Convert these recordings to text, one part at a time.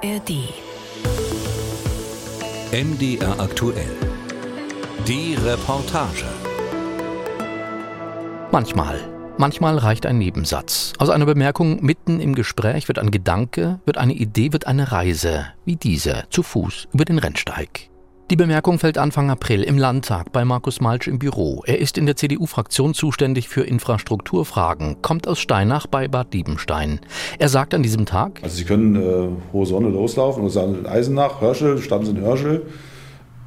ARD. MDR aktuell. Die Reportage. Manchmal. Manchmal reicht ein Nebensatz. Aus einer Bemerkung mitten im Gespräch wird ein Gedanke, wird eine Idee, wird eine Reise, wie diese, zu Fuß über den Rennsteig. Die Bemerkung fällt Anfang April im Landtag bei Markus Malsch im Büro. Er ist in der CDU-Fraktion zuständig für Infrastrukturfragen, kommt aus Steinach bei Bad Diebenstein. Er sagt an diesem Tag: Also Sie können äh, hohe Sonne loslaufen und sagen Eisenach, Hörschel, in Hörschel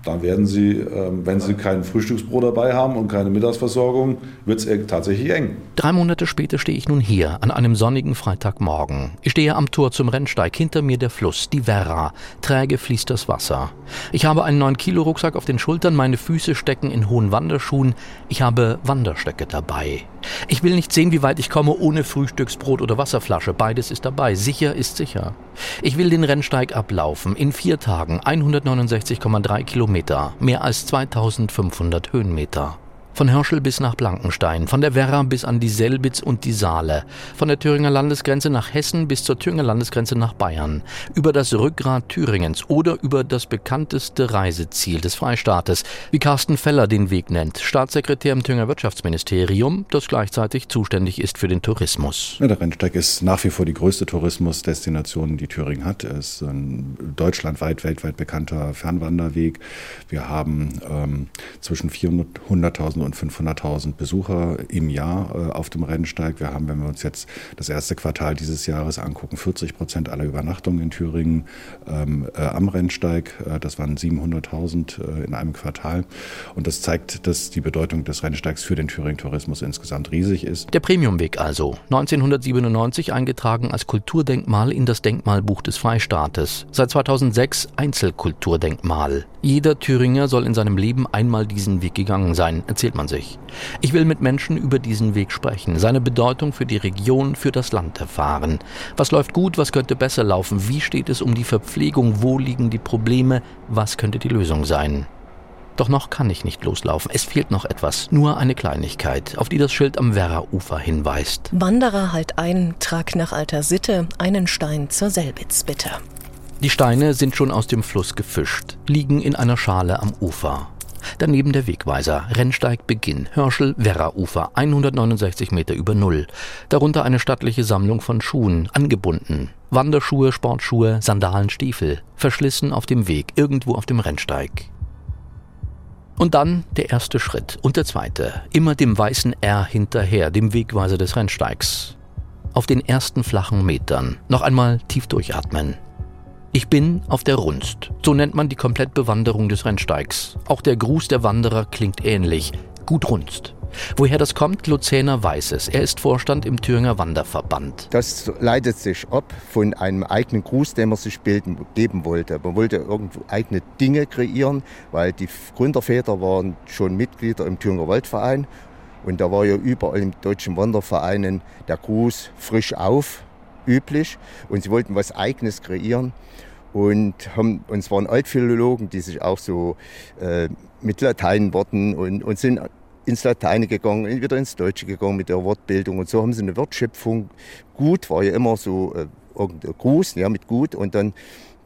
dann werden Sie, ähm, wenn Sie kein Frühstücksbrot dabei haben und keine Mittagsversorgung, wird es tatsächlich eng. Drei Monate später stehe ich nun hier an einem sonnigen Freitagmorgen. Ich stehe am Tor zum Rennsteig, hinter mir der Fluss, die Werra. Träge fließt das Wasser. Ich habe einen 9-Kilo-Rucksack auf den Schultern, meine Füße stecken in hohen Wanderschuhen. Ich habe Wanderstöcke dabei. Ich will nicht sehen, wie weit ich komme ohne Frühstücksbrot oder Wasserflasche. Beides ist dabei. Sicher ist sicher. Ich will den Rennsteig ablaufen. In vier Tagen 169,3 Kilometer. Mehr als 2500 Höhenmeter. Von Hörschel bis nach Blankenstein, von der Werra bis an die Selbitz und die Saale, von der Thüringer Landesgrenze nach Hessen bis zur Thüringer Landesgrenze nach Bayern, über das Rückgrat Thüringens oder über das bekannteste Reiseziel des Freistaates, wie Carsten Feller den Weg nennt, Staatssekretär im Thüringer Wirtschaftsministerium, das gleichzeitig zuständig ist für den Tourismus. Ja, der Rennsteig ist nach wie vor die größte Tourismusdestination, die Thüringen hat. Er ist ein deutschlandweit, weltweit bekannter Fernwanderweg. Wir haben ähm, zwischen 400.000 und 500.000 Besucher im Jahr äh, auf dem Rennsteig. Wir haben, wenn wir uns jetzt das erste Quartal dieses Jahres angucken, 40 Prozent aller Übernachtungen in Thüringen ähm, äh, am Rennsteig. Äh, das waren 700.000 äh, in einem Quartal. Und das zeigt, dass die Bedeutung des Rennsteigs für den Thüringen-Tourismus insgesamt riesig ist. Der Premiumweg also, 1997 eingetragen als Kulturdenkmal in das Denkmalbuch des Freistaates. Seit 2006 Einzelkulturdenkmal. Jeder Thüringer soll in seinem Leben einmal diesen Weg gegangen sein, erzählt erzählt man sich. Ich will mit Menschen über diesen Weg sprechen, seine Bedeutung für die Region, für das Land erfahren. Was läuft gut, was könnte besser laufen, wie steht es um die Verpflegung, wo liegen die Probleme, was könnte die Lösung sein. Doch noch kann ich nicht loslaufen. Es fehlt noch etwas. Nur eine Kleinigkeit, auf die das Schild am Werra-Ufer hinweist. Wanderer halt ein, trag nach alter Sitte einen Stein zur Selbitz, bitte. Die Steine sind schon aus dem Fluss gefischt, liegen in einer Schale am Ufer. Daneben der Wegweiser, Rennsteig Beginn, Hörschel, Werra-Ufer, 169 Meter über Null. Darunter eine stattliche Sammlung von Schuhen, angebunden. Wanderschuhe, Sportschuhe, Sandalen, Stiefel, verschlissen auf dem Weg, irgendwo auf dem Rennsteig. Und dann der erste Schritt und der zweite, immer dem weißen R hinterher, dem Wegweiser des Rennsteigs. Auf den ersten flachen Metern noch einmal tief durchatmen. Ich bin auf der Runst. So nennt man die Komplettbewanderung des Rennsteigs. Auch der Gruß der Wanderer klingt ähnlich. Gut Runst. Woher das kommt, Luzäner weiß es. Er ist Vorstand im Thüringer Wanderverband. Das leitet sich ab von einem eigenen Gruß, den man sich bilden, geben wollte. Man wollte irgendwo eigene Dinge kreieren, weil die Gründerväter waren schon Mitglieder im Thüringer Waldverein. Und da war ja überall im deutschen Wandervereinen der Gruß frisch auf, üblich. Und sie wollten was Eigenes kreieren und haben, und es waren Altphilologen, die sich auch so äh, mit Lateinworten und, und sind ins Lateine gegangen, wieder ins Deutsche gegangen mit der Wortbildung. Und so haben sie eine Wertschöpfung. Gut war ja immer so äh, irgendein Gruß, ja, mit gut. Und dann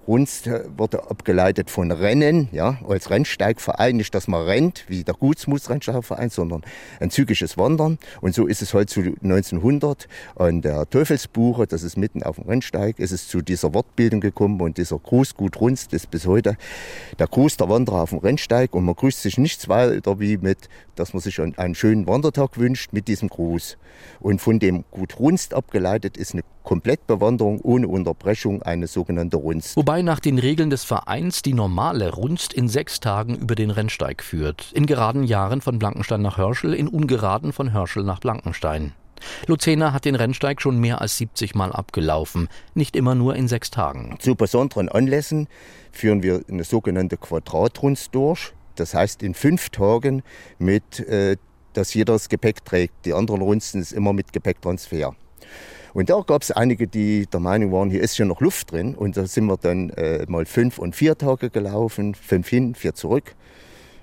Runst wurde abgeleitet von Rennen, ja, als Rennsteigverein, nicht, dass man rennt, wie der Gutsmuts-Rennsteigverein, sondern ein zügiges Wandern. Und so ist es heute zu 1900 an der Teufelsbuche, das ist mitten auf dem Rennsteig, ist es zu dieser Wortbildung gekommen und dieser Gruß Gut Runst ist bis heute der Gruß der Wanderer auf dem Rennsteig und man grüßt sich nichts weiter wie mit, dass man sich einen schönen Wandertag wünscht mit diesem Gruß. Und von dem Gut Runst abgeleitet ist eine Komplettbewanderung ohne Unterbrechung, eine sogenannte Runst. Wobei nach den Regeln des Vereins die normale Runst in sechs Tagen über den Rennsteig führt. In geraden Jahren von Blankenstein nach Hörschel, in ungeraden von Hörschel nach Blankenstein. Luzena hat den Rennsteig schon mehr als 70 Mal abgelaufen, nicht immer nur in sechs Tagen. Zu besonderen Anlässen führen wir eine sogenannte Quadratrunst durch. Das heißt in fünf Tagen mit, äh, dass jeder das Gepäck trägt. Die anderen Runsten ist immer mit Gepäcktransfer. Und da gab es einige, die der Meinung waren, hier ist ja noch Luft drin. Und da sind wir dann äh, mal fünf und vier Tage gelaufen, fünf hin, vier zurück.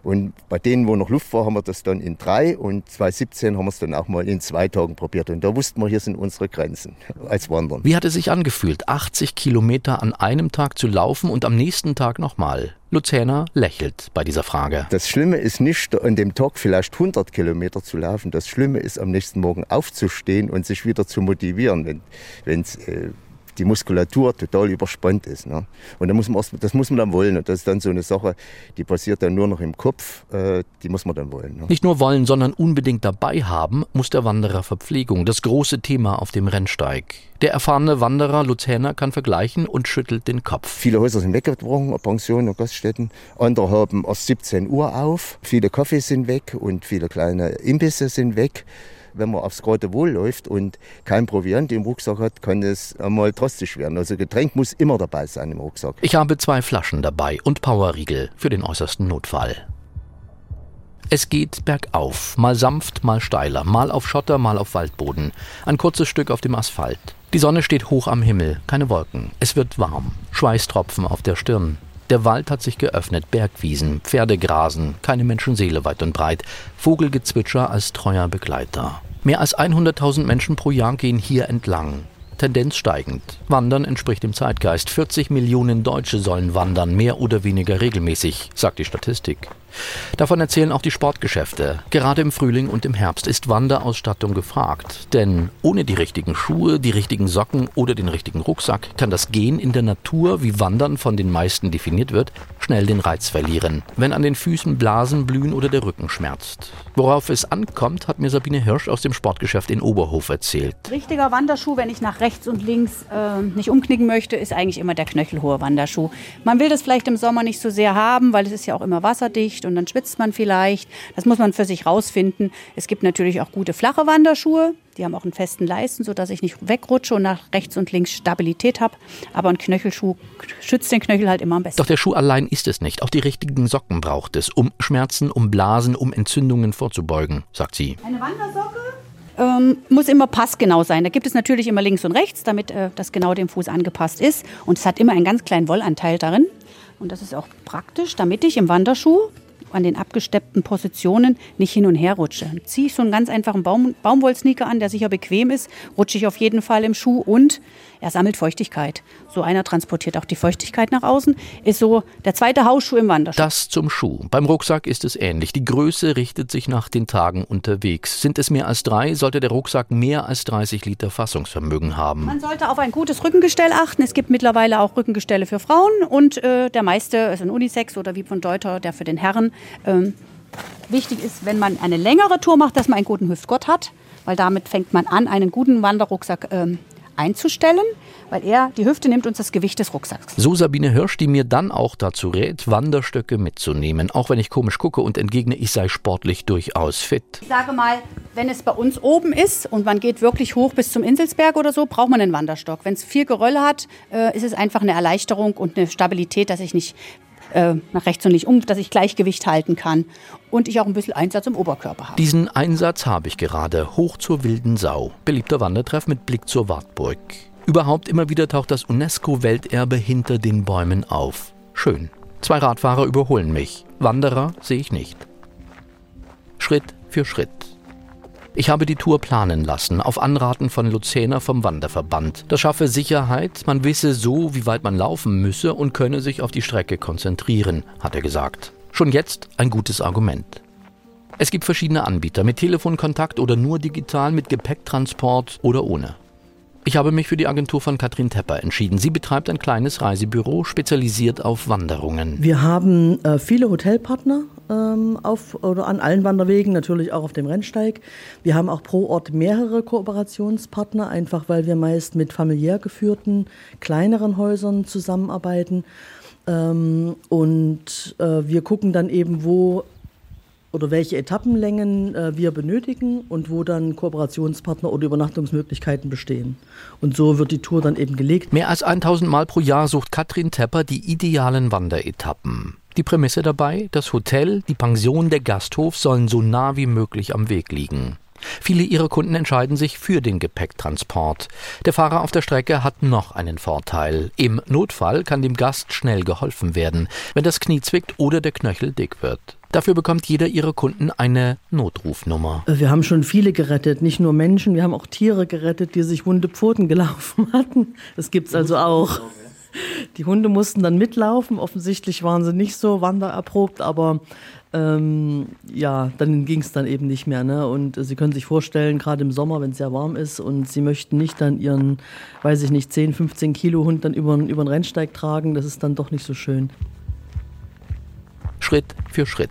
Und bei denen, wo noch Luft war, haben wir das dann in drei und 2017 haben wir es dann auch mal in zwei Tagen probiert. Und da wussten wir, hier sind unsere Grenzen als Wandern. Wie hat es sich angefühlt, 80 Kilometer an einem Tag zu laufen und am nächsten Tag nochmal? Luzerner lächelt bei dieser Frage. Das Schlimme ist nicht, an dem Tag vielleicht 100 Kilometer zu laufen. Das Schlimme ist, am nächsten Morgen aufzustehen und sich wieder zu motivieren, wenn es äh, die Muskulatur total überspannt ist. Ne? Und da muss man erst, das muss man dann wollen. Und das ist dann so eine Sache, die passiert dann nur noch im Kopf, äh, die muss man dann wollen. Ne? Nicht nur wollen, sondern unbedingt dabei haben, muss der Wanderer Verpflegung, das große Thema auf dem Rennsteig. Der erfahrene Wanderer Luzerner kann vergleichen und schüttelt den Kopf. Viele Häuser sind weggebrochen, Pensionen und Gaststätten. Andere haben erst 17 Uhr auf. Viele Kaffees sind weg und viele kleine Imbisse sind weg wenn man aufs Wohl läuft und kein Proviant im Rucksack hat, kann es einmal drastisch werden. Also Getränk muss immer dabei sein im Rucksack. Ich habe zwei Flaschen dabei und Powerriegel für den äußersten Notfall. Es geht bergauf, mal sanft, mal steiler, mal auf Schotter, mal auf Waldboden. Ein kurzes Stück auf dem Asphalt. Die Sonne steht hoch am Himmel, keine Wolken. Es wird warm, Schweißtropfen auf der Stirn. Der Wald hat sich geöffnet, Bergwiesen, Pferde grasen, keine Menschenseele weit und breit, Vogelgezwitscher als treuer Begleiter. Mehr als 100.000 Menschen pro Jahr gehen hier entlang. Tendenz steigend. Wandern entspricht dem Zeitgeist. 40 Millionen Deutsche sollen wandern, mehr oder weniger regelmäßig, sagt die Statistik. Davon erzählen auch die Sportgeschäfte. Gerade im Frühling und im Herbst ist Wanderausstattung gefragt. Denn ohne die richtigen Schuhe, die richtigen Socken oder den richtigen Rucksack kann das Gehen in der Natur, wie Wandern von den meisten definiert wird, schnell den Reiz verlieren, wenn an den Füßen Blasen blühen oder der Rücken schmerzt. Worauf es ankommt, hat mir Sabine Hirsch aus dem Sportgeschäft in Oberhof erzählt. Richtiger Wanderschuh, wenn ich nach rechts und links äh, nicht umknicken möchte, ist eigentlich immer der knöchelhohe Wanderschuh. Man will das vielleicht im Sommer nicht so sehr haben, weil es ist ja auch immer wasserdicht und dann schwitzt man vielleicht. Das muss man für sich rausfinden. Es gibt natürlich auch gute flache Wanderschuhe. Die haben auch einen festen Leisten, sodass ich nicht wegrutsche und nach rechts und links Stabilität habe. Aber ein Knöchelschuh schützt den Knöchel halt immer am besten. Doch der Schuh allein ist es nicht. Auch die richtigen Socken braucht es, um Schmerzen, um Blasen, um Entzündungen vorzubeugen, sagt sie. Eine Wandersocke ähm, muss immer passgenau sein. Da gibt es natürlich immer links und rechts, damit äh, das genau dem Fuß angepasst ist. Und es hat immer einen ganz kleinen Wollanteil darin. Und das ist auch praktisch, damit ich im Wanderschuh an den abgesteppten Positionen nicht hin und her rutsche. Ziehe ich so einen ganz einfachen Baum, Baumwollsneaker an, der sicher bequem ist, rutsche ich auf jeden Fall im Schuh und er sammelt Feuchtigkeit. So einer transportiert auch die Feuchtigkeit nach außen. Ist so der zweite Hausschuh im Wanderschuh. Das zum Schuh. Beim Rucksack ist es ähnlich. Die Größe richtet sich nach den Tagen unterwegs. Sind es mehr als drei, sollte der Rucksack mehr als 30 Liter Fassungsvermögen haben. Man sollte auf ein gutes Rückengestell achten. Es gibt mittlerweile auch Rückengestelle für Frauen und äh, der meiste ist ein Unisex oder wie von Deuter, der für den Herren. Ähm, wichtig ist, wenn man eine längere Tour macht, dass man einen guten Hüftgurt hat, weil damit fängt man an, einen guten Wanderrucksack ähm, einzustellen, weil er, die Hüfte nimmt uns das Gewicht des Rucksacks. So Sabine Hirsch, die mir dann auch dazu rät, Wanderstöcke mitzunehmen, auch wenn ich komisch gucke und entgegne, ich sei sportlich durchaus fit. Ich sage mal, wenn es bei uns oben ist und man geht wirklich hoch bis zum Inselsberg oder so, braucht man einen Wanderstock. Wenn es vier Gerölle hat, äh, ist es einfach eine Erleichterung und eine Stabilität, dass ich nicht äh, nach rechts und links um, dass ich Gleichgewicht halten kann und ich auch ein bisschen Einsatz im Oberkörper habe. Diesen Einsatz habe ich gerade. Hoch zur wilden Sau. Beliebter Wandertreff mit Blick zur Wartburg. Überhaupt immer wieder taucht das UNESCO-Welterbe hinter den Bäumen auf. Schön. Zwei Radfahrer überholen mich. Wanderer sehe ich nicht. Schritt für Schritt. Ich habe die Tour planen lassen, auf Anraten von Luzerner vom Wanderverband. Das schaffe Sicherheit, man wisse so, wie weit man laufen müsse und könne sich auf die Strecke konzentrieren, hat er gesagt. Schon jetzt ein gutes Argument. Es gibt verschiedene Anbieter mit Telefonkontakt oder nur digital mit Gepäcktransport oder ohne. Ich habe mich für die Agentur von Katrin Tepper entschieden. Sie betreibt ein kleines Reisebüro, spezialisiert auf Wanderungen. Wir haben äh, viele Hotelpartner ähm, auf oder an allen Wanderwegen, natürlich auch auf dem Rennsteig. Wir haben auch pro Ort mehrere Kooperationspartner, einfach weil wir meist mit familiär geführten kleineren Häusern zusammenarbeiten. Ähm, und äh, wir gucken dann eben, wo oder welche Etappenlängen äh, wir benötigen und wo dann Kooperationspartner oder Übernachtungsmöglichkeiten bestehen. Und so wird die Tour dann eben gelegt. Mehr als 1000 Mal pro Jahr sucht Katrin Tepper die idealen Wanderetappen. Die Prämisse dabei, das Hotel, die Pension, der Gasthof sollen so nah wie möglich am Weg liegen. Viele ihrer Kunden entscheiden sich für den Gepäcktransport. Der Fahrer auf der Strecke hat noch einen Vorteil. Im Notfall kann dem Gast schnell geholfen werden, wenn das Knie zwickt oder der Knöchel dick wird. Dafür bekommt jeder ihrer Kunden eine Notrufnummer. Wir haben schon viele gerettet, nicht nur Menschen, wir haben auch Tiere gerettet, die sich wunde Pfoten gelaufen hatten. Das gibt's also auch. Die Hunde mussten dann mitlaufen. Offensichtlich waren sie nicht so wandererprobt, aber ähm, ja, dann ging es dann eben nicht mehr. Ne? Und Sie können sich vorstellen, gerade im Sommer, wenn es sehr warm ist und Sie möchten nicht dann Ihren, weiß ich nicht, 10, 15 Kilo Hund dann über, über den Rennsteig tragen, das ist dann doch nicht so schön. Schritt für Schritt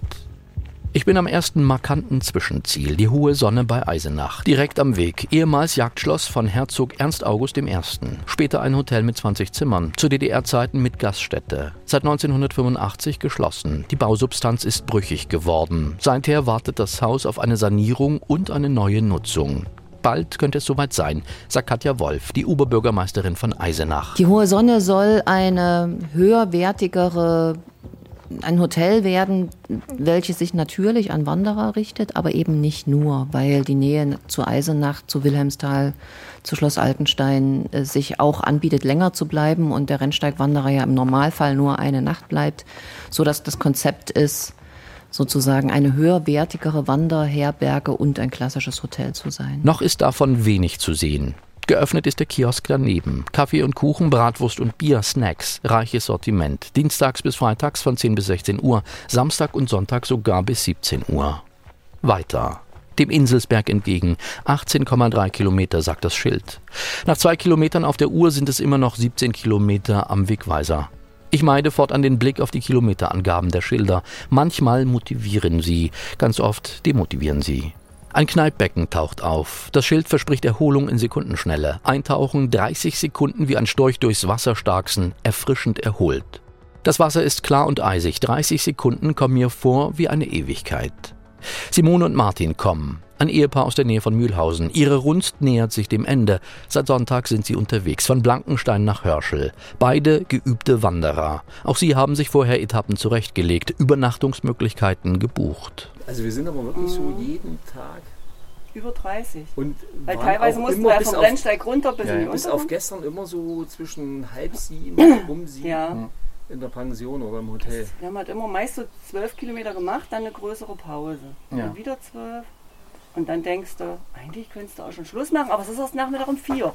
ich bin am ersten markanten Zwischenziel, die hohe Sonne bei Eisenach, direkt am Weg, ehemals Jagdschloss von Herzog Ernst August I., später ein Hotel mit 20 Zimmern, zu DDR-Zeiten mit Gaststätte, seit 1985 geschlossen. Die Bausubstanz ist brüchig geworden. Seither wartet das Haus auf eine Sanierung und eine neue Nutzung. Bald könnte es soweit sein, sagt Katja Wolf, die Oberbürgermeisterin von Eisenach. Die Hohe Sonne soll eine höherwertigere ein Hotel werden, welches sich natürlich an Wanderer richtet, aber eben nicht nur, weil die Nähe zu Eisenach, zu Wilhelmsthal, zu Schloss Altenstein äh, sich auch anbietet, länger zu bleiben und der Rennsteigwanderer ja im Normalfall nur eine Nacht bleibt, so dass das Konzept ist, sozusagen eine höherwertigere Wanderherberge und ein klassisches Hotel zu sein. Noch ist davon wenig zu sehen. Geöffnet ist der Kiosk daneben. Kaffee und Kuchen, Bratwurst und Bier, Snacks, reiches Sortiment. Dienstags bis freitags von 10 bis 16 Uhr, Samstag und Sonntag sogar bis 17 Uhr. Weiter. Dem Inselsberg entgegen. 18,3 Kilometer, sagt das Schild. Nach zwei Kilometern auf der Uhr sind es immer noch 17 Kilometer am Wegweiser. Ich meide fortan den Blick auf die Kilometerangaben der Schilder. Manchmal motivieren sie, ganz oft demotivieren sie. Ein Kneippbecken taucht auf. Das Schild verspricht Erholung in Sekundenschnelle. Eintauchen 30 Sekunden wie ein Storch durchs Wasser starksen, erfrischend erholt. Das Wasser ist klar und eisig. 30 Sekunden kommen mir vor wie eine Ewigkeit. Simone und Martin kommen. Ein Ehepaar aus der Nähe von Mühlhausen. Ihre Runst nähert sich dem Ende. Seit Sonntag sind sie unterwegs, von Blankenstein nach Hörschel. Beide geübte Wanderer. Auch sie haben sich vorher Etappen zurechtgelegt, Übernachtungsmöglichkeiten gebucht. Also wir sind aber wirklich so jeden Tag über 30. Und Weil teilweise mussten wir vom Rennsteig runter bis ja, in die Bis auf gestern immer so zwischen halb sieben, um sieben ja. In der Pension oder im Hotel. Wir haben halt immer meist so zwölf Kilometer gemacht, dann eine größere Pause. Ja. Dann wieder zwölf. Und dann denkst du, eigentlich könntest du auch schon Schluss machen, aber es ist erst Nachmittag um vier.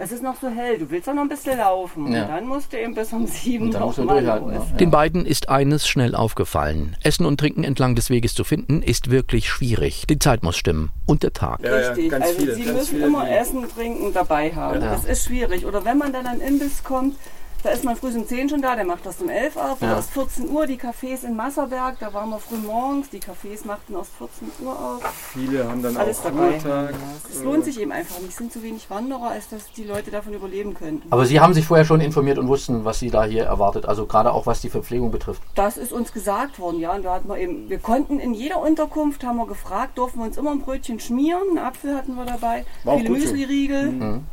Es ist noch so hell, du willst doch noch ein bisschen laufen. Ja. Und dann musst du eben bis um sieben noch mal los. Ja. Den beiden ist eines schnell aufgefallen. Essen und Trinken entlang des Weges zu finden, ist wirklich schwierig. Die Zeit muss stimmen und der Tag. Ja, Richtig, also viele, sie müssen viele, immer Essen, Trinken dabei haben. Das ist schwierig. Oder wenn man dann an Imbiss kommt, da ist man früh um 10 schon da, der macht das um 11 auf. Ja. Erst 14 Uhr, die Cafés in Masserberg, da waren wir früh morgens, die Cafés machten erst 14 Uhr auf. Viele haben dann Alles auch dabei. Ruhetag. Es lohnt sich eben einfach nicht. Es sind zu wenig Wanderer, als dass die Leute davon überleben könnten. Aber Sie haben sich vorher schon informiert und wussten, was Sie da hier erwartet, also gerade auch was die Verpflegung betrifft. Das ist uns gesagt worden, ja. Und da hatten wir eben, wir konnten in jeder Unterkunft, haben wir gefragt, durften wir uns immer ein Brötchen schmieren, einen Apfel hatten wir dabei, War viele Müsli-Riegel. Mhm.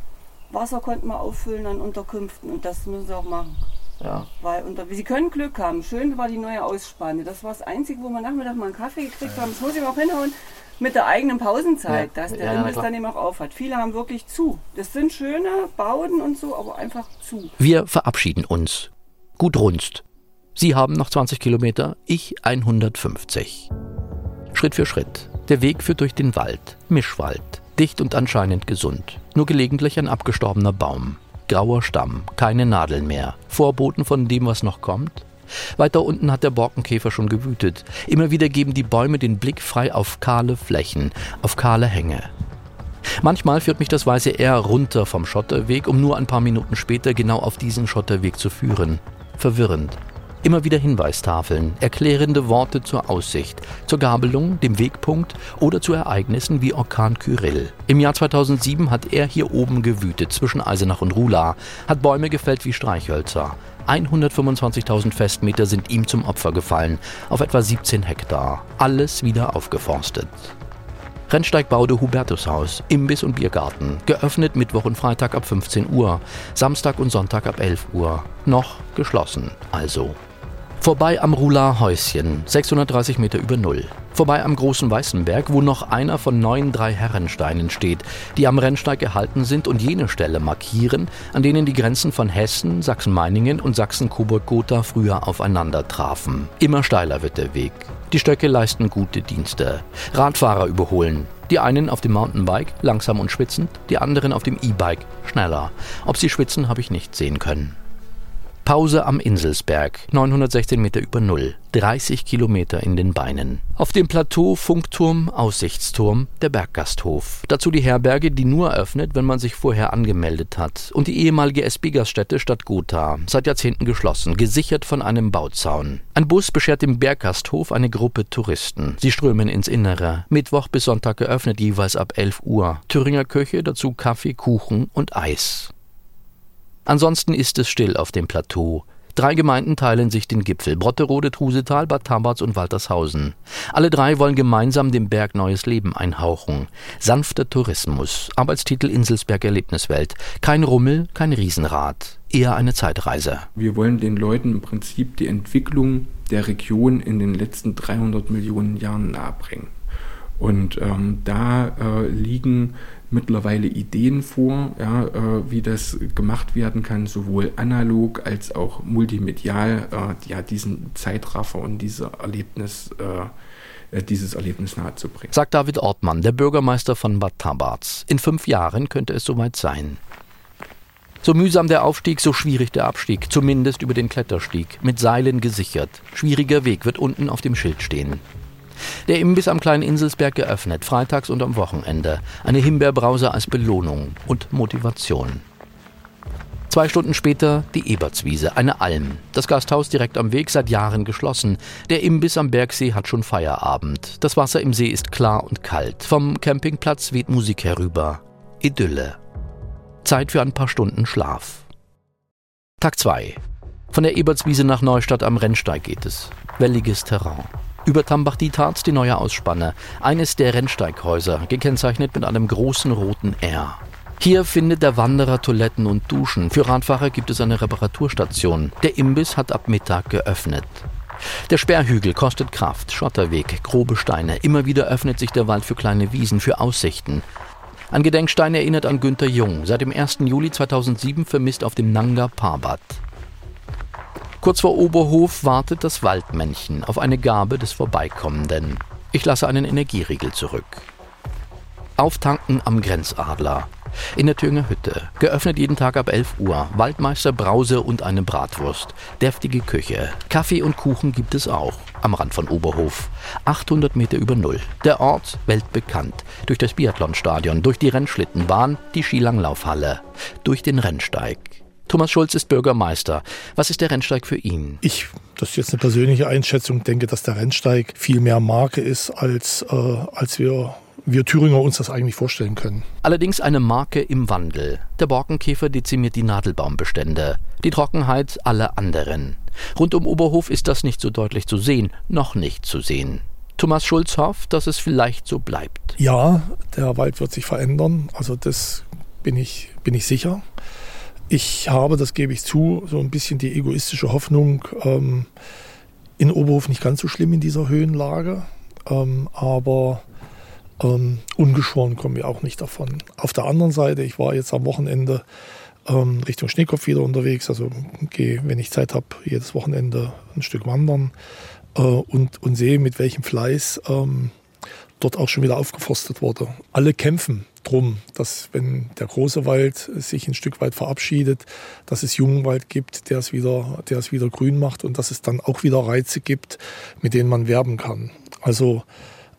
Wasser konnten wir auffüllen an Unterkünften und das müssen sie auch machen. Ja. Weil unter, sie können Glück haben. Schön war die neue Ausspanne. Das war das Einzige, wo wir Nachmittag mal einen Kaffee gekriegt haben. Das muss ich auch hinhauen mit der eigenen Pausenzeit, ja. dass der ja, Imbiss dann eben auch aufhat. Viele haben wirklich zu. Das sind schöne Bauten und so, aber einfach zu. Wir verabschieden uns. Gut runst. Sie haben noch 20 Kilometer, ich 150. Schritt für Schritt. Der Weg führt durch den Wald, Mischwald dicht und anscheinend gesund. Nur gelegentlich ein abgestorbener Baum. Grauer Stamm, keine Nadeln mehr. Vorboten von dem, was noch kommt? Weiter unten hat der Borkenkäfer schon gewütet. Immer wieder geben die Bäume den Blick frei auf kahle Flächen, auf kahle Hänge. Manchmal führt mich das weiße R runter vom Schotterweg, um nur ein paar Minuten später genau auf diesen Schotterweg zu führen. Verwirrend. Immer wieder Hinweistafeln, erklärende Worte zur Aussicht, zur Gabelung, dem Wegpunkt oder zu Ereignissen wie Orkan Kyrill. Im Jahr 2007 hat er hier oben gewütet zwischen Eisenach und Rula, hat Bäume gefällt wie Streichhölzer. 125.000 Festmeter sind ihm zum Opfer gefallen, auf etwa 17 Hektar. Alles wieder aufgeforstet. Rennsteigbaude Hubertushaus, Imbiss und Biergarten, geöffnet Mittwoch und Freitag ab 15 Uhr, Samstag und Sonntag ab 11 Uhr, noch geschlossen also. Vorbei am Roulard-Häuschen, 630 Meter über Null. Vorbei am großen Weißenberg, wo noch einer von neun drei Herrensteinen steht, die am Rennsteig gehalten sind und jene Stelle markieren, an denen die Grenzen von Hessen, Sachsen-Meiningen und Sachsen-Coburg-Gotha früher aufeinander trafen. Immer steiler wird der Weg. Die Stöcke leisten gute Dienste. Radfahrer überholen. Die einen auf dem Mountainbike, langsam und schwitzend, die anderen auf dem E-Bike, schneller. Ob sie schwitzen, habe ich nicht sehen können. Pause am Inselsberg, 916 Meter über Null, 30 Kilometer in den Beinen. Auf dem Plateau Funkturm, Aussichtsturm, der Berggasthof. Dazu die Herberge, die nur öffnet, wenn man sich vorher angemeldet hat. Und die ehemalige SB-Gaststätte Stadt Gotha, seit Jahrzehnten geschlossen, gesichert von einem Bauzaun. Ein Bus beschert dem Berggasthof eine Gruppe Touristen. Sie strömen ins Innere. Mittwoch bis Sonntag geöffnet, jeweils ab 11 Uhr. Thüringer Köche, dazu Kaffee, Kuchen und Eis. Ansonsten ist es still auf dem Plateau. Drei Gemeinden teilen sich den Gipfel: Brotterode, Trusetal, Bad Tabarz und Waltershausen. Alle drei wollen gemeinsam dem Berg neues Leben einhauchen. Sanfter Tourismus, Arbeitstitel Inselsberg Erlebniswelt. Kein Rummel, kein Riesenrad, eher eine Zeitreise. Wir wollen den Leuten im Prinzip die Entwicklung der Region in den letzten 300 Millionen Jahren nahebringen. Und ähm, da äh, liegen mittlerweile Ideen vor, ja, äh, wie das gemacht werden kann, sowohl analog als auch multimedial, äh, ja, diesen Zeitraffer und diese Erlebnis, äh, äh, dieses Erlebnis nahezubringen. Sagt David Ortmann, der Bürgermeister von Bad Tabarz. In fünf Jahren könnte es soweit sein. So mühsam der Aufstieg, so schwierig der Abstieg, zumindest über den Kletterstieg, mit Seilen gesichert. Schwieriger Weg wird unten auf dem Schild stehen. Der Imbiss am kleinen Inselsberg geöffnet, freitags und am Wochenende. Eine Himbeerbrause als Belohnung und Motivation. Zwei Stunden später die Ebertswiese, eine Alm. Das Gasthaus direkt am Weg, seit Jahren geschlossen. Der Imbiss am Bergsee hat schon Feierabend. Das Wasser im See ist klar und kalt. Vom Campingplatz weht Musik herüber. Idylle. Zeit für ein paar Stunden Schlaf. Tag 2. Von der Ebertswiese nach Neustadt am Rennsteig geht es. Welliges Terrain. Über Tambach-Dietharz die neue Ausspanne, eines der Rennsteighäuser, gekennzeichnet mit einem großen roten R. Hier findet der Wanderer Toiletten und Duschen. Für Radfahrer gibt es eine Reparaturstation. Der Imbiss hat ab Mittag geöffnet. Der Sperrhügel kostet Kraft, Schotterweg, grobe Steine. Immer wieder öffnet sich der Wald für kleine Wiesen, für Aussichten. Ein Gedenkstein erinnert an Günter Jung, seit dem 1. Juli 2007 vermisst auf dem Nanga Parbat. Kurz vor Oberhof wartet das Waldmännchen auf eine Gabe des Vorbeikommenden. Ich lasse einen Energieriegel zurück. Auftanken am Grenzadler. In der Thüringer Hütte. Geöffnet jeden Tag ab 11 Uhr. Waldmeister Brause und eine Bratwurst. Deftige Küche. Kaffee und Kuchen gibt es auch. Am Rand von Oberhof. 800 Meter über Null. Der Ort weltbekannt. Durch das Biathlonstadion, durch die Rennschlittenbahn, die Skilanglaufhalle, durch den Rennsteig. Thomas Schulz ist Bürgermeister. Was ist der Rennsteig für ihn? Ich, das ist jetzt eine persönliche Einschätzung, denke, dass der Rennsteig viel mehr Marke ist, als, äh, als wir wir Thüringer uns das eigentlich vorstellen können. Allerdings eine Marke im Wandel. Der Borkenkäfer dezimiert die Nadelbaumbestände, die Trockenheit alle anderen. Rund um Oberhof ist das nicht so deutlich zu sehen, noch nicht zu sehen. Thomas Schulz hofft, dass es vielleicht so bleibt. Ja, der Wald wird sich verändern, also das bin ich, bin ich sicher. Ich habe, das gebe ich zu, so ein bisschen die egoistische Hoffnung, ähm, in Oberhof nicht ganz so schlimm in dieser Höhenlage, ähm, aber ähm, ungeschoren kommen wir auch nicht davon. Auf der anderen Seite, ich war jetzt am Wochenende ähm, Richtung Schneekopf wieder unterwegs, also gehe, wenn ich Zeit habe, jedes Wochenende ein Stück wandern äh, und, und sehe, mit welchem Fleiß ähm, dort auch schon wieder aufgeforstet wurde. Alle kämpfen drum, dass wenn der große Wald sich ein Stück weit verabschiedet, dass es jungen Wald gibt, der es wieder, der es wieder grün macht und dass es dann auch wieder Reize gibt, mit denen man werben kann. Also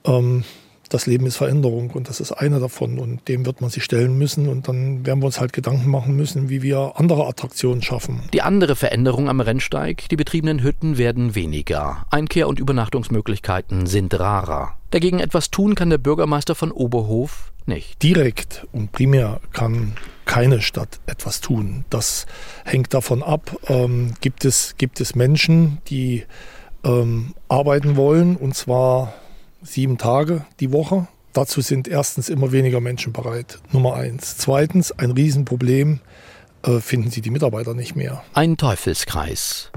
ähm, das Leben ist Veränderung und das ist eine davon und dem wird man sich stellen müssen und dann werden wir uns halt Gedanken machen müssen, wie wir andere Attraktionen schaffen. Die andere Veränderung am Rennsteig, die betriebenen Hütten werden weniger. Einkehr- und Übernachtungsmöglichkeiten sind rarer. Dagegen etwas tun kann der Bürgermeister von Oberhof nicht. Direkt und primär kann keine Stadt etwas tun. Das hängt davon ab, ähm, gibt, es, gibt es Menschen, die ähm, arbeiten wollen und zwar sieben Tage die Woche. Dazu sind erstens immer weniger Menschen bereit. Nummer eins. Zweitens, ein Riesenproblem, äh, finden sie die Mitarbeiter nicht mehr. Ein Teufelskreis.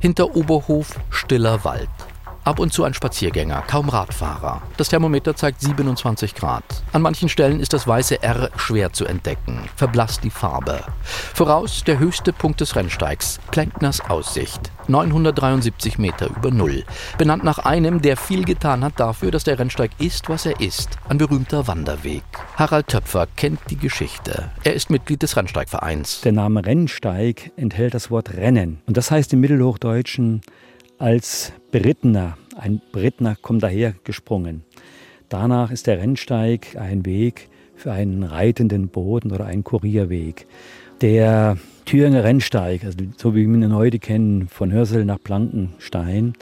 Hinter Oberhof stiller Wald. Ab und zu ein Spaziergänger, kaum Radfahrer. Das Thermometer zeigt 27 Grad. An manchen Stellen ist das weiße R schwer zu entdecken, verblasst die Farbe. Voraus der höchste Punkt des Rennsteigs, Plänkners Aussicht, 973 Meter über Null. Benannt nach einem, der viel getan hat dafür, dass der Rennsteig ist, was er ist. Ein berühmter Wanderweg. Harald Töpfer kennt die Geschichte. Er ist Mitglied des Rennsteigvereins. Der Name Rennsteig enthält das Wort Rennen. Und das heißt im Mittelhochdeutschen als Berittener. Ein Berittner kommt daher gesprungen. Danach ist der Rennsteig ein Weg für einen reitenden Boden oder ein Kurierweg. Der Thüringer Rennsteig, also so wie wir ihn heute kennen, von Hörsel nach Blankenstein,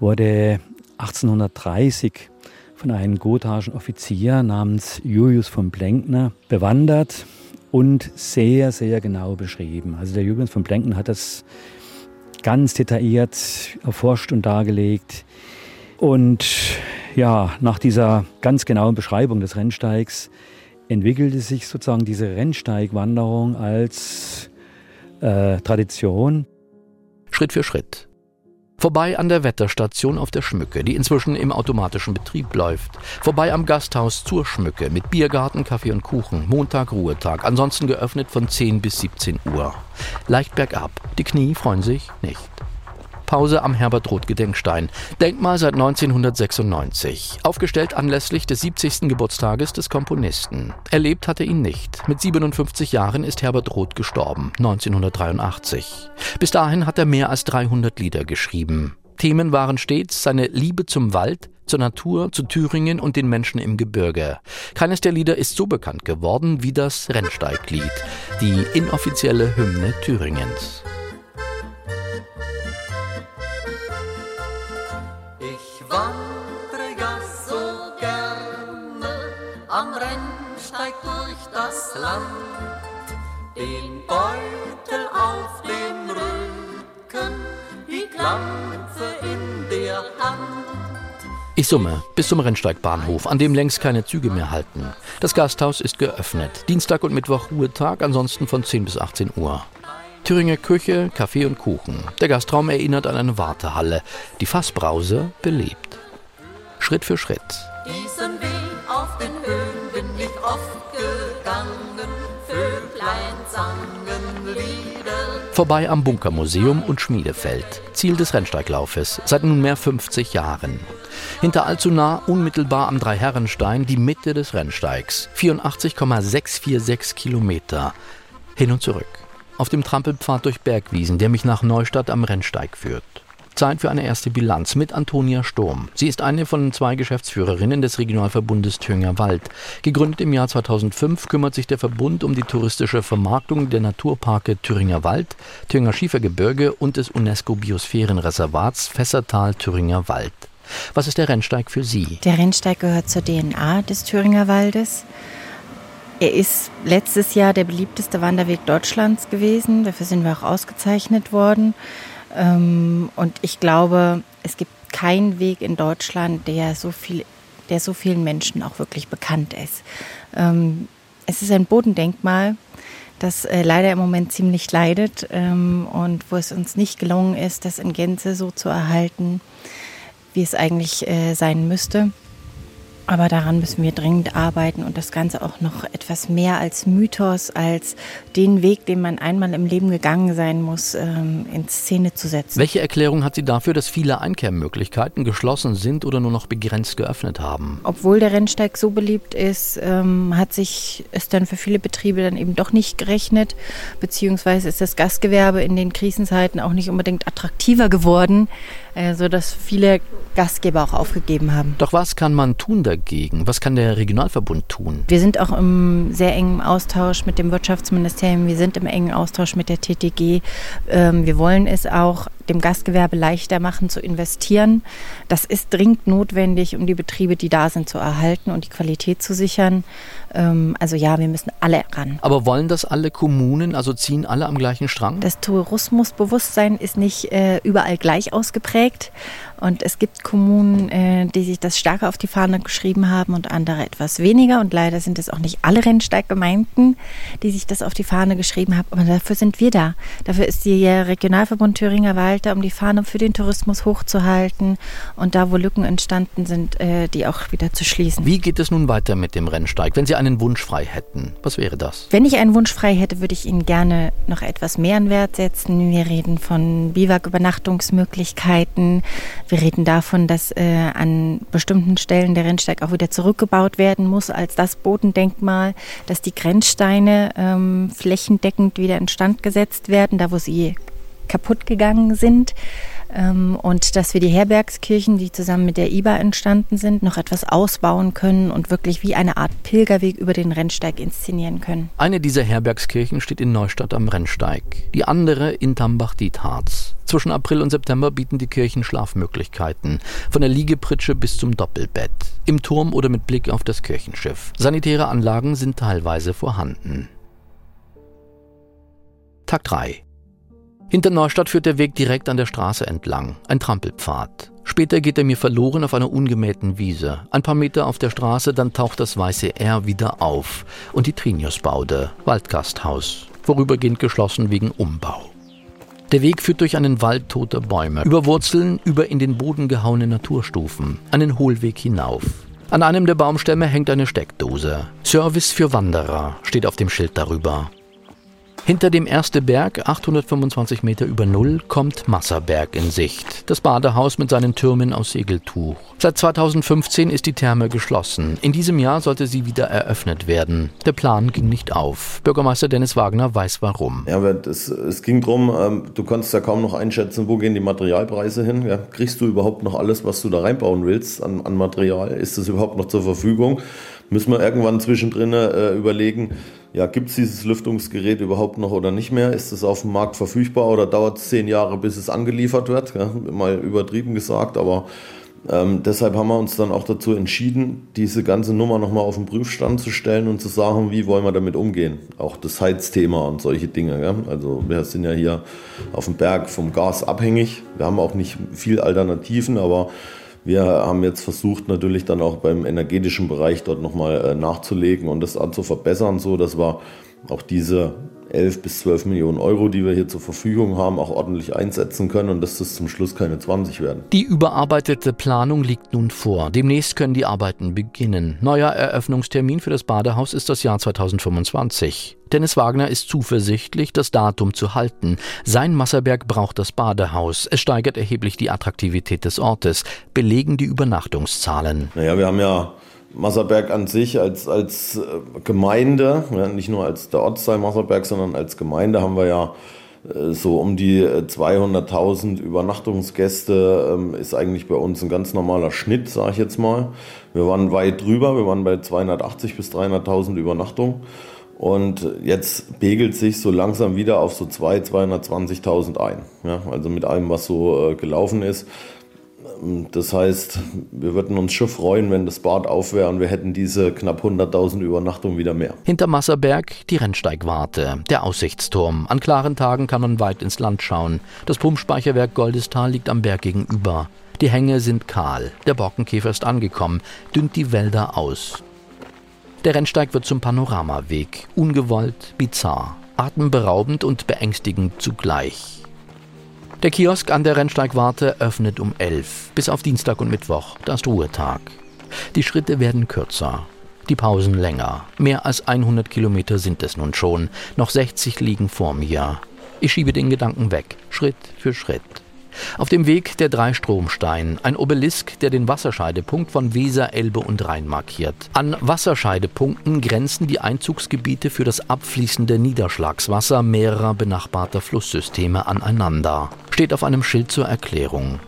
wurde 1830 von einem gotharischen Offizier namens Julius von Blenkner bewandert und sehr, sehr genau beschrieben. Also der Julius von Blenkner hat das ganz detailliert erforscht und dargelegt. Und ja, nach dieser ganz genauen Beschreibung des Rennsteigs entwickelte sich sozusagen diese Rennsteigwanderung als äh, Tradition. Schritt für Schritt. Vorbei an der Wetterstation auf der Schmücke, die inzwischen im automatischen Betrieb läuft. Vorbei am Gasthaus zur Schmücke mit Biergarten, Kaffee und Kuchen. Montag, Ruhetag. Ansonsten geöffnet von 10 bis 17 Uhr. Leicht bergab. Die Knie freuen sich nicht. Pause am Herbert-Roth-Gedenkstein. Denkmal seit 1996. Aufgestellt anlässlich des 70. Geburtstages des Komponisten. Erlebt hatte ihn nicht. Mit 57 Jahren ist Herbert Roth gestorben, 1983. Bis dahin hat er mehr als 300 Lieder geschrieben. Themen waren stets seine Liebe zum Wald, zur Natur, zu Thüringen und den Menschen im Gebirge. Keines der Lieder ist so bekannt geworden wie das Rennsteiglied, die inoffizielle Hymne Thüringens. Ich summe bis zum Rennsteigbahnhof, an dem längst keine Züge mehr halten. Das Gasthaus ist geöffnet. Dienstag und Mittwoch Ruhetag, ansonsten von 10 bis 18 Uhr. Thüringer Küche, Kaffee und Kuchen. Der Gastraum erinnert an eine Wartehalle. Die Fassbrause belebt. Schritt für Schritt. Diesen Weg auf den Höhen bin ich oft gegangen. Vorbei am Bunkermuseum und Schmiedefeld, Ziel des Rennsteiglaufes, seit nunmehr 50 Jahren. Hinter allzu nah, unmittelbar am Dreiherrenstein, die Mitte des Rennsteigs, 84,646 Kilometer. Hin und zurück. Auf dem Trampelpfad durch Bergwiesen, der mich nach Neustadt am Rennsteig führt. Zeit für eine erste Bilanz mit Antonia Sturm. Sie ist eine von zwei Geschäftsführerinnen des Regionalverbundes Thüringer Wald. Gegründet im Jahr 2005 kümmert sich der Verbund um die touristische Vermarktung der Naturparke Thüringer Wald, Thüringer Schiefergebirge und des UNESCO-Biosphärenreservats Fässertal-Thüringer Wald. Was ist der Rennsteig für Sie? Der Rennsteig gehört zur DNA des Thüringer Waldes. Er ist letztes Jahr der beliebteste Wanderweg Deutschlands gewesen. Dafür sind wir auch ausgezeichnet worden. Ähm, und ich glaube, es gibt keinen Weg in Deutschland, der so viel, der so vielen Menschen auch wirklich bekannt ist. Ähm, es ist ein Bodendenkmal, das äh, leider im Moment ziemlich leidet ähm, und wo es uns nicht gelungen ist, das in Gänze so zu erhalten, wie es eigentlich äh, sein müsste. Aber daran müssen wir dringend arbeiten und das Ganze auch noch etwas mehr als Mythos, als den Weg, den man einmal im Leben gegangen sein muss, ähm, in Szene zu setzen. Welche Erklärung hat sie dafür, dass viele Einkehrmöglichkeiten geschlossen sind oder nur noch begrenzt geöffnet haben? Obwohl der Rennsteig so beliebt ist, ähm, hat sich es dann für viele Betriebe dann eben doch nicht gerechnet, beziehungsweise ist das Gastgewerbe in den Krisenzeiten auch nicht unbedingt attraktiver geworden, äh, sodass viele Gastgeber auch aufgegeben haben. Doch was kann man tun dagegen? Was kann der Regionalverbund tun? Wir sind auch im sehr engen Austausch mit dem Wirtschaftsministerium, wir sind im engen Austausch mit der TTG. Ähm, wir wollen es auch dem Gastgewerbe leichter machen zu investieren. Das ist dringend notwendig, um die Betriebe, die da sind, zu erhalten und die Qualität zu sichern. Ähm, also ja, wir müssen alle ran. Aber wollen das alle Kommunen, also ziehen alle am gleichen Strang? Das Tourismusbewusstsein ist nicht äh, überall gleich ausgeprägt. Und es gibt Kommunen, äh, die sich das stärker auf die Fahne geschrieben haben und andere etwas weniger. Und leider sind es auch nicht alle Rennsteiggemeinden, die sich das auf die Fahne geschrieben haben. Aber dafür sind wir da. Dafür ist der Regionalverbund Thüringer Wald Halter, um die Fahne für den Tourismus hochzuhalten und da, wo Lücken entstanden sind, äh, die auch wieder zu schließen. Wie geht es nun weiter mit dem Rennsteig, wenn Sie einen Wunsch frei hätten? Was wäre das? Wenn ich einen Wunsch frei hätte, würde ich Ihnen gerne noch etwas mehr in Wert setzen. Wir reden von Biwak-Übernachtungsmöglichkeiten. Wir reden davon, dass äh, an bestimmten Stellen der Rennsteig auch wieder zurückgebaut werden muss als das Bodendenkmal, dass die Grenzsteine ähm, flächendeckend wieder instand gesetzt werden, da wo sie kaputt gegangen sind. Ähm, und dass wir die Herbergskirchen, die zusammen mit der IBA entstanden sind, noch etwas ausbauen können und wirklich wie eine Art Pilgerweg über den Rennsteig inszenieren können. Eine dieser Herbergskirchen steht in Neustadt am Rennsteig, die andere in Tambach-Dietharz. Zwischen April und September bieten die Kirchen Schlafmöglichkeiten, von der Liegepritsche bis zum Doppelbett, im Turm oder mit Blick auf das Kirchenschiff. Sanitäre Anlagen sind teilweise vorhanden. Tag 3 hinter Neustadt führt der Weg direkt an der Straße entlang, ein Trampelpfad. Später geht er mir verloren auf einer ungemähten Wiese. Ein paar Meter auf der Straße, dann taucht das weiße R wieder auf und die Triniusbaude, Waldgasthaus, vorübergehend geschlossen wegen Umbau. Der Weg führt durch einen Wald toter Bäume, über Wurzeln, über in den Boden gehauene Naturstufen, einen Hohlweg hinauf. An einem der Baumstämme hängt eine Steckdose. Service für Wanderer steht auf dem Schild darüber. Hinter dem Erste Berg, 825 Meter über Null, kommt Masserberg in Sicht. Das Badehaus mit seinen Türmen aus Segeltuch. Seit 2015 ist die Therme geschlossen. In diesem Jahr sollte sie wieder eröffnet werden. Der Plan ging nicht auf. Bürgermeister Dennis Wagner weiß warum. Ja, das, es ging darum, ähm, du konntest ja kaum noch einschätzen, wo gehen die Materialpreise hin. Ja, kriegst du überhaupt noch alles, was du da reinbauen willst an, an Material? Ist das überhaupt noch zur Verfügung? Müssen wir irgendwann zwischendrin äh, überlegen, ja, gibt es dieses Lüftungsgerät überhaupt noch oder nicht mehr? Ist es auf dem Markt verfügbar oder dauert es zehn Jahre, bis es angeliefert wird? Ja, mal übertrieben gesagt, aber ähm, deshalb haben wir uns dann auch dazu entschieden, diese ganze Nummer nochmal auf den Prüfstand zu stellen und zu sagen, wie wollen wir damit umgehen? Auch das Heizthema und solche Dinge. Ja? Also wir sind ja hier auf dem Berg vom Gas abhängig. Wir haben auch nicht viel Alternativen, aber wir haben jetzt versucht, natürlich dann auch beim energetischen Bereich dort nochmal äh, nachzulegen und das zu verbessern, so dass wir auch diese 11 bis 12 Millionen Euro, die wir hier zur Verfügung haben, auch ordentlich einsetzen können und dass das zum Schluss keine 20 werden. Die überarbeitete Planung liegt nun vor. Demnächst können die Arbeiten beginnen. Neuer Eröffnungstermin für das Badehaus ist das Jahr 2025. Dennis Wagner ist zuversichtlich, das Datum zu halten. Sein Masserberg braucht das Badehaus. Es steigert erheblich die Attraktivität des Ortes, belegen die Übernachtungszahlen. Naja, wir haben ja Masserberg an sich als, als äh, Gemeinde, nicht nur als der Ortsteil Masserberg, sondern als Gemeinde haben wir ja äh, so um die 200.000 äh, Übernachtungsgäste ähm, ist eigentlich bei uns ein ganz normaler Schnitt, sage ich jetzt mal. Wir waren weit drüber, wir waren bei 280 bis 300.000 Übernachtungen. Und jetzt begelt sich so langsam wieder auf so 200.000, 220.000 ein. Ja, also mit allem, was so gelaufen ist. Das heißt, wir würden uns schon freuen, wenn das Bad auf wäre und wir hätten diese knapp 100.000 Übernachtungen wieder mehr. Hinter Masserberg die Rennsteigwarte, der Aussichtsturm. An klaren Tagen kann man weit ins Land schauen. Das Pumpspeicherwerk Goldestal liegt am Berg gegenüber. Die Hänge sind kahl. Der Borkenkäfer ist angekommen, dünnt die Wälder aus. Der Rennsteig wird zum Panoramaweg. Ungewollt, bizarr, atemberaubend und beängstigend zugleich. Der Kiosk an der Rennsteigwarte öffnet um 11 bis auf Dienstag und Mittwoch, das Ruhetag. Die Schritte werden kürzer, die Pausen länger. Mehr als 100 Kilometer sind es nun schon, noch 60 liegen vor mir. Ich schiebe den Gedanken weg, Schritt für Schritt. Auf dem Weg der Dreistromstein, ein Obelisk, der den Wasserscheidepunkt von Weser, Elbe und Rhein markiert. An Wasserscheidepunkten grenzen die Einzugsgebiete für das abfließende Niederschlagswasser mehrerer benachbarter Flusssysteme aneinander. Steht auf einem Schild zur Erklärung.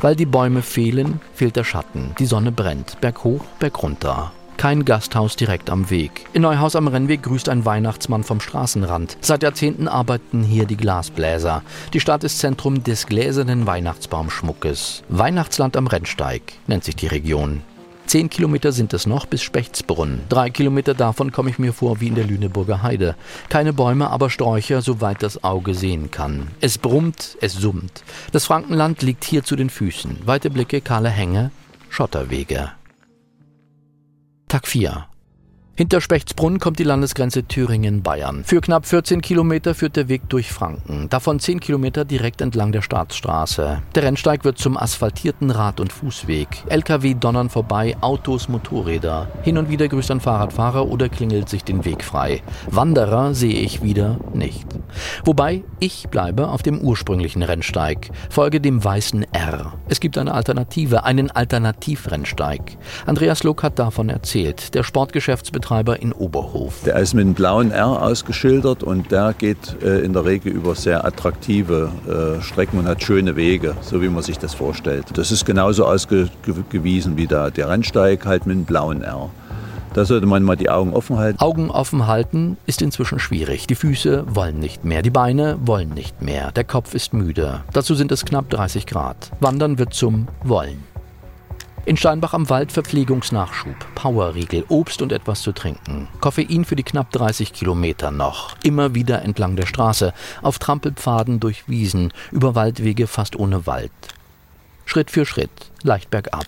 Weil die Bäume fehlen, fehlt der Schatten. Die Sonne brennt, berghoch, bergunter. Kein Gasthaus direkt am Weg. In Neuhaus am Rennweg grüßt ein Weihnachtsmann vom Straßenrand. Seit Jahrzehnten arbeiten hier die Glasbläser. Die Stadt ist Zentrum des gläsernen Weihnachtsbaumschmuckes. Weihnachtsland am Rennsteig nennt sich die Region. Zehn Kilometer sind es noch bis Spechtsbrunn. Drei Kilometer davon komme ich mir vor wie in der Lüneburger Heide. Keine Bäume, aber Sträucher, soweit das Auge sehen kann. Es brummt, es summt. Das Frankenland liegt hier zu den Füßen. Weite Blicke, kahle Hänge, Schotterwege. Tag 4. Hinter Spechtsbrunn kommt die Landesgrenze Thüringen-Bayern. Für knapp 14 Kilometer führt der Weg durch Franken, davon 10 Kilometer direkt entlang der Staatsstraße. Der Rennsteig wird zum asphaltierten Rad- und Fußweg. LKW donnern vorbei, Autos, Motorräder. Hin und wieder grüßt ein Fahrradfahrer oder klingelt sich den Weg frei. Wanderer sehe ich wieder nicht. Wobei, ich bleibe auf dem ursprünglichen Rennsteig, folge dem weißen R. Es gibt eine Alternative, einen Alternativrennsteig. Andreas Luck hat davon erzählt. Der Sportgeschäftsbetrieb Marktbetreiber in Oberhof. Der ist mit einem blauen R ausgeschildert und der geht äh, in der Regel über sehr attraktive äh, Strecken und hat schöne Wege, so wie man sich das vorstellt. Das ist genauso ausgewiesen wie der, der Rennsteig, halt mit einem blauen R. Da sollte man mal die Augen offen halten. Augen offen halten ist inzwischen schwierig. Die Füße wollen nicht mehr, die Beine wollen nicht mehr, der Kopf ist müde. Dazu sind es knapp 30 Grad. Wandern wird zum Wollen. In Steinbach am Wald Verpflegungsnachschub, Powerriegel, Obst und etwas zu trinken. Koffein für die knapp 30 Kilometer noch. Immer wieder entlang der Straße, auf Trampelpfaden durch Wiesen, über Waldwege fast ohne Wald. Schritt für Schritt, leicht bergab.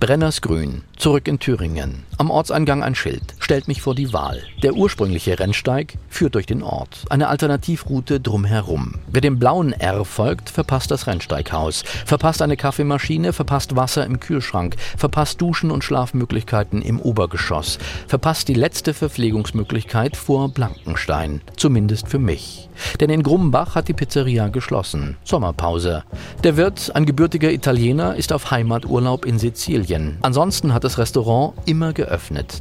Brennersgrün, zurück in Thüringen. Am Ortseingang ein Schild, stellt mich vor die Wahl. Der ursprüngliche Rennsteig führt durch den Ort, eine Alternativroute drumherum. Wer dem blauen R folgt, verpasst das Rennsteighaus, verpasst eine Kaffeemaschine, verpasst Wasser im Kühlschrank, verpasst Duschen und Schlafmöglichkeiten im Obergeschoss, verpasst die letzte Verpflegungsmöglichkeit vor Blankenstein, zumindest für mich. Denn in Grumbach hat die Pizzeria geschlossen, Sommerpause. Der Wirt, ein gebürtiger Italiener, ist auf Heimaturlaub in Sizilien. Ansonsten hat das Restaurant immer geöffnet.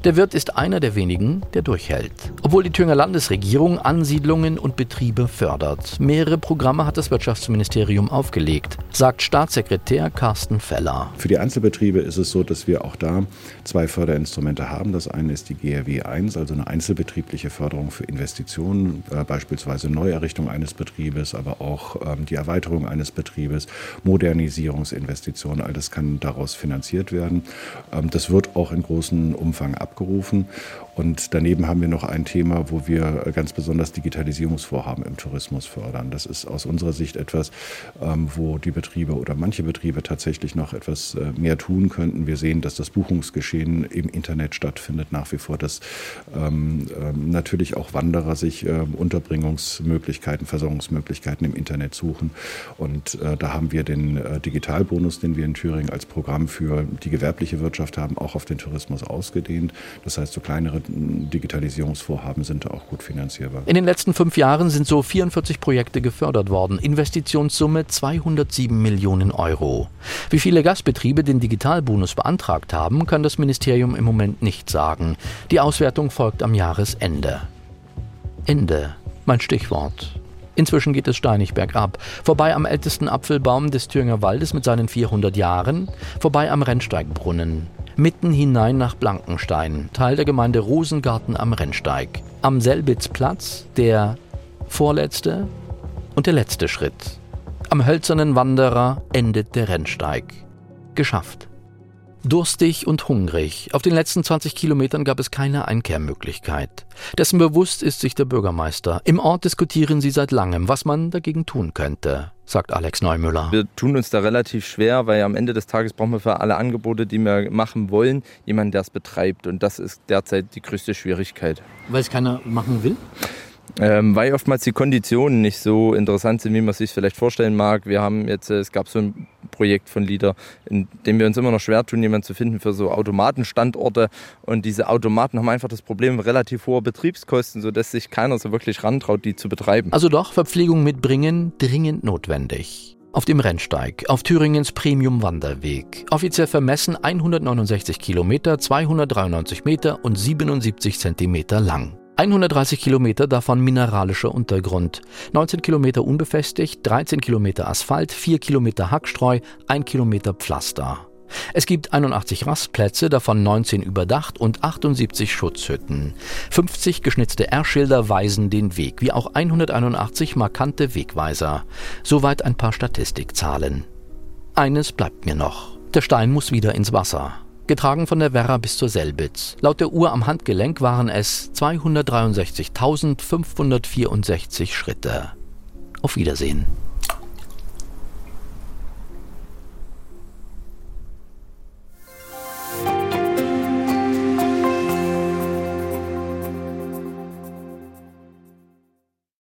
Der Wirt ist einer der wenigen, der durchhält. Obwohl die Thüringer Landesregierung Ansiedlungen und Betriebe fördert. Mehrere Programme hat das Wirtschaftsministerium aufgelegt, sagt Staatssekretär Carsten Feller. Für die Einzelbetriebe ist es so, dass wir auch da zwei Förderinstrumente haben. Das eine ist die GRW 1, also eine einzelbetriebliche Förderung für Investitionen, äh, beispielsweise Neuerrichtung eines Betriebes, aber auch ähm, die Erweiterung eines Betriebes, Modernisierungsinvestitionen. All das kann daraus finanziert werden. Ähm, das wird auch in großem Umfang abgerufen. Und daneben haben wir noch ein Thema, wo wir ganz besonders Digitalisierungsvorhaben im Tourismus fördern. Das ist aus unserer Sicht etwas, ähm, wo die Betriebe oder manche Betriebe tatsächlich noch etwas äh, mehr tun könnten. Wir sehen, dass das Buchungsgeschehen im Internet stattfindet nach wie vor, dass ähm, natürlich auch Wanderer sich Unterbringungsmöglichkeiten, Versorgungsmöglichkeiten im Internet suchen. Und äh, da haben wir den äh, Digitalbonus, den wir in Thüringen als Programm für die gewerbliche Wirtschaft haben, auch auf den Tourismus ausgedehnt. Das heißt, so kleinere Digitalisierungsvorhaben sind da auch gut finanzierbar. In den letzten fünf Jahren sind so 44 Projekte gefördert worden. Investitionssumme 207 Millionen Euro. Wie viele Gastbetriebe den Digitalbonus beantragt haben, kann das Ministerium im Moment nicht sagen. Die Auswertung folgt am Jahresende. Ende, mein Stichwort. Inzwischen geht es steinig bergab. Vorbei am ältesten Apfelbaum des Thüringer Waldes mit seinen 400 Jahren, vorbei am Rennsteigbrunnen. Mitten hinein nach Blankenstein, Teil der Gemeinde Rosengarten am Rennsteig. Am Selbitzplatz der vorletzte und der letzte Schritt. Am hölzernen Wanderer endet der Rennsteig. Geschafft. Durstig und hungrig. Auf den letzten 20 Kilometern gab es keine Einkehrmöglichkeit. Dessen bewusst ist sich der Bürgermeister. Im Ort diskutieren sie seit langem, was man dagegen tun könnte, sagt Alex Neumüller. Wir tun uns da relativ schwer, weil am Ende des Tages brauchen wir für alle Angebote, die wir machen wollen, jemanden, der es betreibt. Und das ist derzeit die größte Schwierigkeit. Weil es keiner machen will? Ähm, weil oftmals die Konditionen nicht so interessant sind, wie man sich vielleicht vorstellen mag. Wir haben jetzt, äh, es gab so ein Projekt von LIDER, in dem wir uns immer noch schwer tun, jemanden zu finden für so Automatenstandorte. Und diese Automaten haben einfach das Problem relativ hoher Betriebskosten, sodass sich keiner so wirklich rantraut, die zu betreiben. Also doch Verpflegung mitbringen, dringend notwendig. Auf dem Rennsteig, auf Thüringens Premium-Wanderweg. Offiziell vermessen 169 Kilometer, 293 Meter und 77 Zentimeter lang. 130 Kilometer davon mineralischer Untergrund, 19 Kilometer unbefestigt, 13 Kilometer Asphalt, 4 Kilometer Hackstreu, 1 Kilometer Pflaster. Es gibt 81 Rastplätze, davon 19 überdacht und 78 Schutzhütten. 50 geschnitzte R-Schilder weisen den Weg, wie auch 181 markante Wegweiser. Soweit ein paar Statistikzahlen. Eines bleibt mir noch. Der Stein muss wieder ins Wasser getragen von der Werra bis zur Selbitz. Laut der Uhr am Handgelenk waren es 263.564 Schritte. Auf Wiedersehen.